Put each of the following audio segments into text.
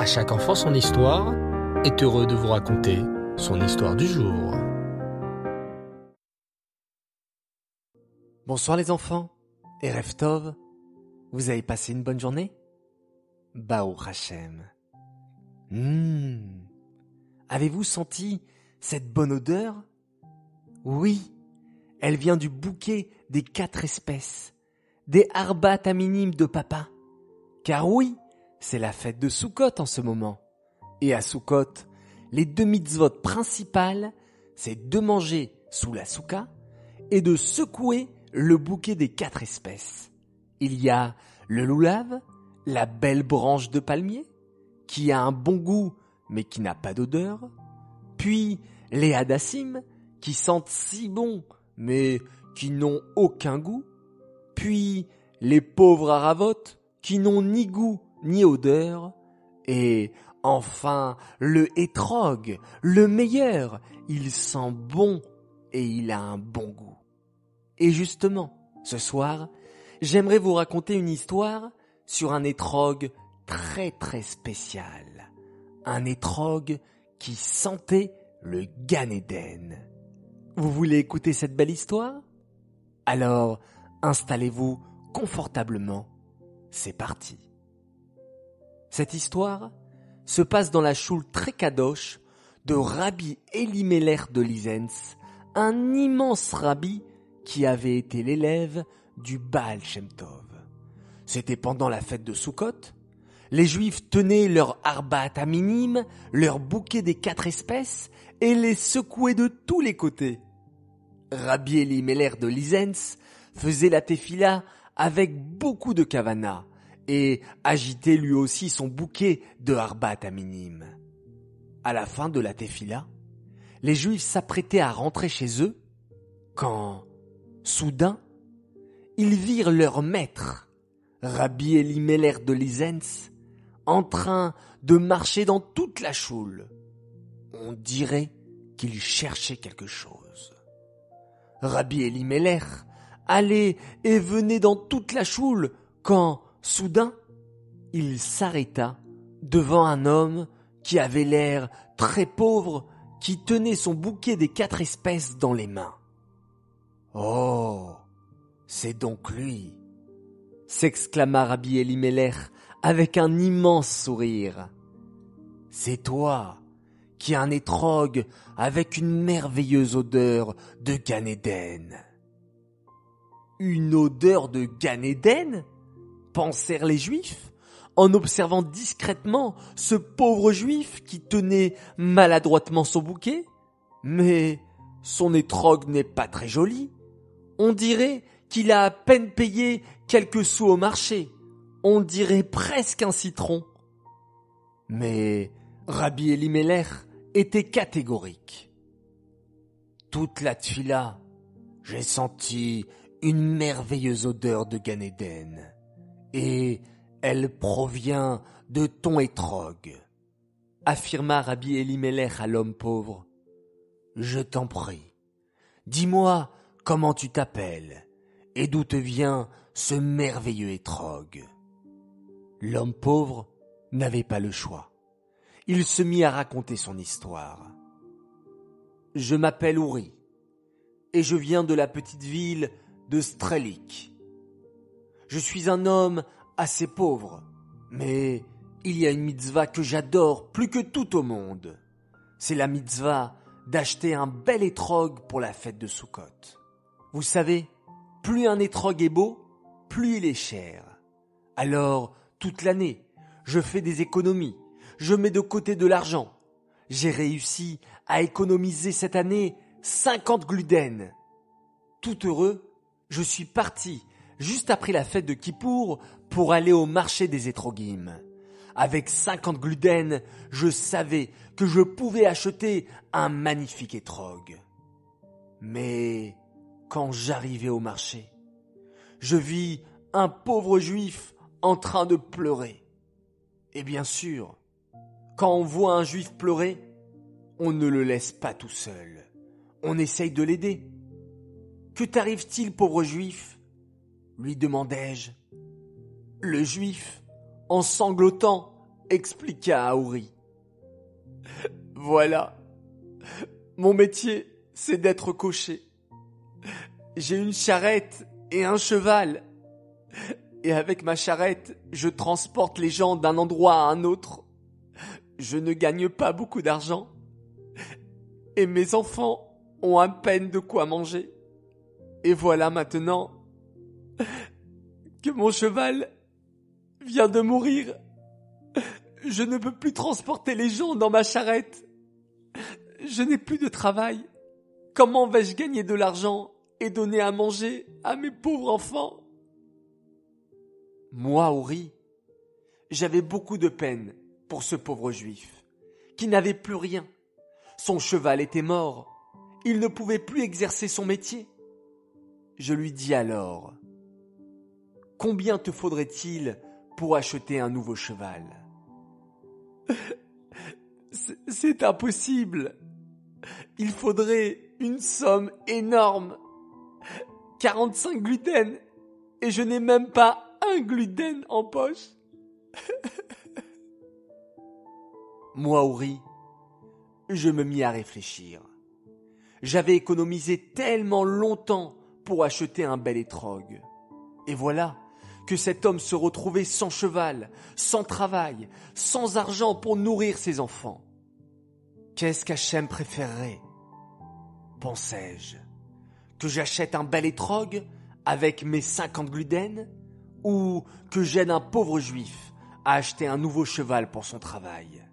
À chaque enfant son histoire est heureux de vous raconter son histoire du jour. Bonsoir les enfants et Reftov, vous avez passé une bonne journée? Bao Hachem. Hmm. Avez-vous senti cette bonne odeur? Oui, elle vient du bouquet des quatre espèces, des arbat minimes de papa. Car oui, c'est la fête de Sukkot en ce moment. Et à Sukkot, les deux mitzvot principales, c'est de manger sous la souka et de secouer le bouquet des quatre espèces. Il y a le loulav, la belle branche de palmier, qui a un bon goût mais qui n'a pas d'odeur, puis les hadassim, qui sentent si bon mais qui n'ont aucun goût, puis les pauvres aravotes, qui n'ont ni goût ni odeur, et enfin le hétrog, le meilleur, il sent bon et il a un bon goût. Et justement, ce soir, j'aimerais vous raconter une histoire sur un étrog très très spécial. Un étrog qui sentait le Ganéden. Vous voulez écouter cette belle histoire? Alors, installez-vous confortablement. C'est parti. Cette histoire se passe dans la choule très kadosh de Rabbi Elimelech de Lisens, un immense rabbi qui avait été l'élève du Baal Shem Tov. C'était pendant la fête de Sukkot. Les Juifs tenaient leur arbat à minime, leur bouquet des quatre espèces, et les secouaient de tous les côtés. Rabbi Elimelech de Lisens faisait la tefila avec beaucoup de kavana et agitait lui aussi son bouquet de harbat à minime. À la fin de la tefila, les Juifs s'apprêtaient à rentrer chez eux quand, soudain, ils virent leur maître, Rabbi Elimelech de Lisens, en train de marcher dans toute la choule. On dirait qu'il cherchait quelque chose. Rabbi Elimelech allait et venait dans toute la choule quand, soudain, il s'arrêta devant un homme qui avait l'air très pauvre, qui tenait son bouquet des quatre espèces dans les mains. Oh, c'est donc lui, s'exclama Rabbi Elimelech avec un immense sourire. C'est toi qui as un étrogue avec une merveilleuse odeur de Ganéden. Une odeur de Ganéden pensèrent les Juifs en observant discrètement ce pauvre Juif qui tenait maladroitement son bouquet. Mais son étrogue n'est pas très joli. On dirait qu'il a à peine payé quelques sous au marché. On dirait presque un citron. Mais Rabbi Elimelech était catégorique. Toute la tuila, j'ai senti une merveilleuse odeur de Ganéden, et elle provient de ton étrogue, affirma Rabbi Elimelech à l'homme pauvre. Je t'en prie, dis-moi comment tu t'appelles et d'où te vient ce merveilleux étrogue. L'homme pauvre n'avait pas le choix. Il se mit à raconter son histoire. Je m'appelle Ouri et je viens de la petite ville de Strelik. Je suis un homme assez pauvre, mais il y a une mitzvah que j'adore plus que tout au monde. C'est la mitzvah d'acheter un bel étrog pour la fête de Sukkot. Vous savez, plus un étrog est beau, plus il est cher. Alors, toute l'année, je fais des économies, je mets de côté de l'argent. J'ai réussi à économiser cette année 50 gluden. Tout heureux, je suis parti juste après la fête de Kippour pour aller au marché des étrogim. Avec 50 gluden, je savais que je pouvais acheter un magnifique étrog. Mais quand j'arrivais au marché. Je vis un pauvre juif en train de pleurer. Et bien sûr, quand on voit un juif pleurer, on ne le laisse pas tout seul. On essaye de l'aider. Que t'arrive-t-il, pauvre juif? Lui demandai-je. Le juif, en sanglotant, expliqua Aouri. Voilà. Mon métier, c'est d'être cocher. J'ai une charrette et un cheval. Et avec ma charrette, je transporte les gens d'un endroit à un autre. Je ne gagne pas beaucoup d'argent. Et mes enfants ont à peine de quoi manger. Et voilà maintenant que mon cheval vient de mourir. Je ne peux plus transporter les gens dans ma charrette. Je n'ai plus de travail. Comment vais-je gagner de l'argent et donner à manger à mes pauvres enfants? Moi, Ori, j'avais beaucoup de peine pour ce pauvre juif, qui n'avait plus rien. Son cheval était mort. Il ne pouvait plus exercer son métier. Je lui dis alors, Combien te faudrait-il pour acheter un nouveau cheval C'est impossible. Il faudrait une somme énorme. 45 gluten. Et je n'ai même pas un gluten en poche. Moi, Ori, je me mis à réfléchir. J'avais économisé tellement longtemps pour acheter un bel étrogue. Et voilà que cet homme se retrouvait sans cheval, sans travail, sans argent pour nourrir ses enfants. Qu'est-ce qu'Hachem préférerait Pensais-je. Que j'achète un bel étrogue avec mes cinquante gluden ou que j'aide un pauvre juif à acheter un nouveau cheval pour son travail?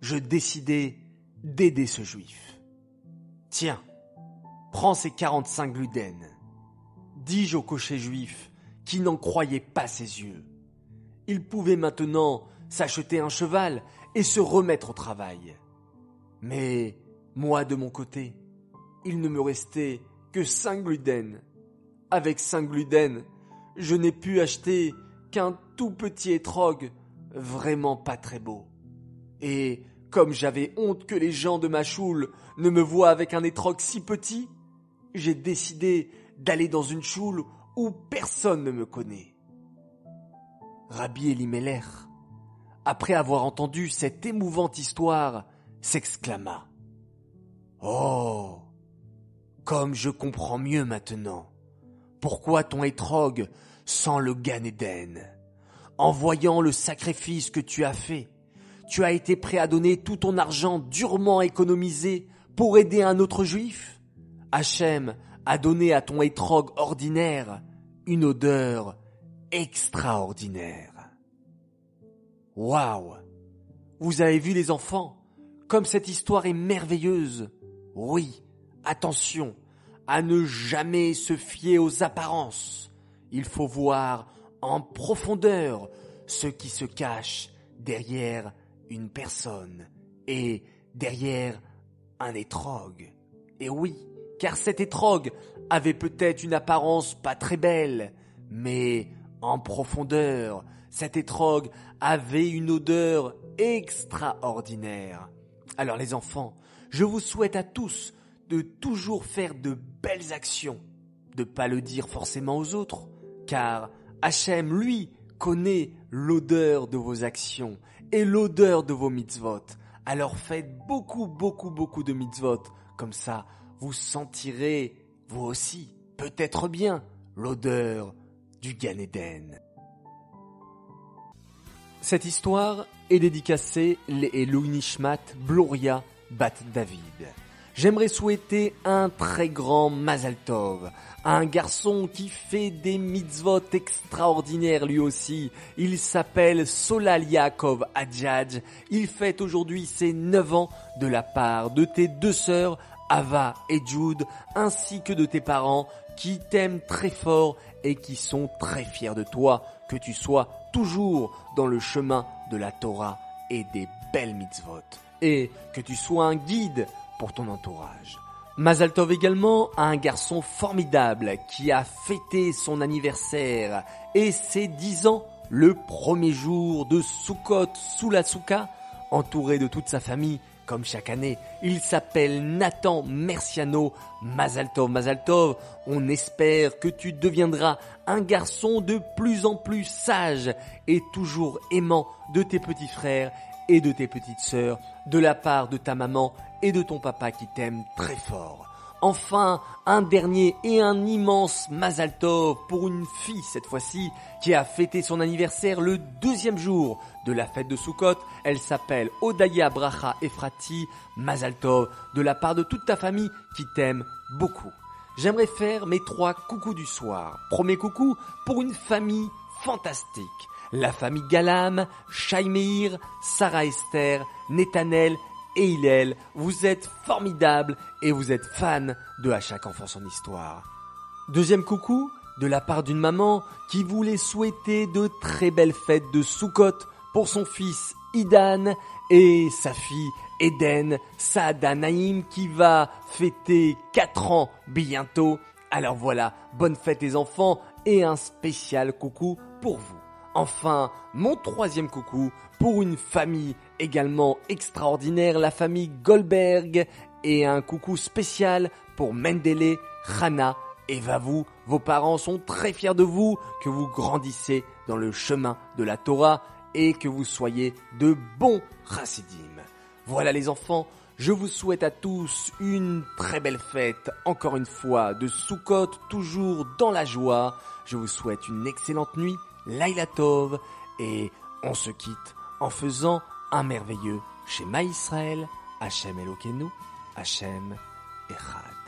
Je décidai d'aider ce juif. Tiens, prends ces quarante-cinq gluden, dis-je au cocher juif n'en croyait pas ses yeux. Il pouvait maintenant s'acheter un cheval et se remettre au travail. Mais moi de mon côté, il ne me restait que cinq gluden. Avec cinq gluden, je n'ai pu acheter qu'un tout petit étrogue, vraiment pas très beau. Et comme j'avais honte que les gens de ma choule ne me voient avec un étrogue si petit, j'ai décidé d'aller dans une choule personne ne me connaît. Rabbi Elimelech, après avoir entendu cette émouvante histoire, s'exclama. Oh. Comme je comprends mieux maintenant. Pourquoi ton étrogue sent le Gan En voyant le sacrifice que tu as fait, tu as été prêt à donner tout ton argent durement économisé pour aider un autre juif? Hachem a donné à ton étrogue ordinaire une odeur extraordinaire. Waouh Vous avez vu les enfants? Comme cette histoire est merveilleuse. Oui, attention à ne jamais se fier aux apparences. Il faut voir en profondeur ce qui se cache derrière une personne et derrière un étrogue. Et oui, car cet étrogue avait peut-être une apparence pas très belle, mais en profondeur, cet étrogue avait une odeur extraordinaire. Alors les enfants, je vous souhaite à tous de toujours faire de belles actions, de pas le dire forcément aux autres, car Hachem, lui, connaît l'odeur de vos actions et l'odeur de vos mitzvot. Alors faites beaucoup, beaucoup, beaucoup de mitzvot, comme ça vous sentirez, vous aussi, peut-être bien, l'odeur du Gan Cette histoire est dédicacée les Louis Nishmat Bloria Bat David. J'aimerais souhaiter un très grand Mazal Tov, un garçon qui fait des mitzvot extraordinaires lui aussi. Il s'appelle Solal Yaakov Adjadj. Il fête aujourd'hui ses 9 ans de la part de tes deux sœurs Ava et Jude, ainsi que de tes parents qui t'aiment très fort et qui sont très fiers de toi, que tu sois toujours dans le chemin de la Torah et des belles mitzvot, et que tu sois un guide pour ton entourage. Mazaltov également a un garçon formidable qui a fêté son anniversaire et ses 10 ans le premier jour de Sukkot sous la souka, entouré de toute sa famille comme chaque année. Il s'appelle Nathan Merciano. Mazaltov, Mazaltov, on espère que tu deviendras un garçon de plus en plus sage et toujours aimant de tes petits frères et de tes petites sœurs, de la part de ta maman et de ton papa qui t'aime très fort. Enfin, un dernier et un immense Mazaltov pour une fille cette fois-ci qui a fêté son anniversaire le deuxième jour de la fête de Sukkot. Elle s'appelle Odaya Bracha Efrati Mazaltov de la part de toute ta famille qui t'aime beaucoup. J'aimerais faire mes trois coucous du soir. Premier coucou pour une famille fantastique. La famille Galam, Shaimeir, Sarah Esther, Netanel et Hillel, vous êtes formidables et vous êtes fans de À chaque enfant son histoire. Deuxième coucou, de la part d'une maman qui voulait souhaiter de très belles fêtes de Sukkot pour son fils Idan et sa fille Eden Saada Naïm qui va fêter 4 ans bientôt. Alors voilà, bonne fête les enfants et un spécial coucou pour vous. Enfin, mon troisième coucou pour une famille également extraordinaire, la famille Goldberg, et un coucou spécial pour Mendele, Hana et Vavou. Vos parents sont très fiers de vous, que vous grandissez dans le chemin de la Torah et que vous soyez de bons chassidim. Voilà les enfants, je vous souhaite à tous une très belle fête, encore une fois, de Sukkot, toujours dans la joie. Je vous souhaite une excellente nuit, Laila Tov, et on se quitte en faisant un merveilleux Shema Israël, Hachem Elokeinu, Hachem Echad.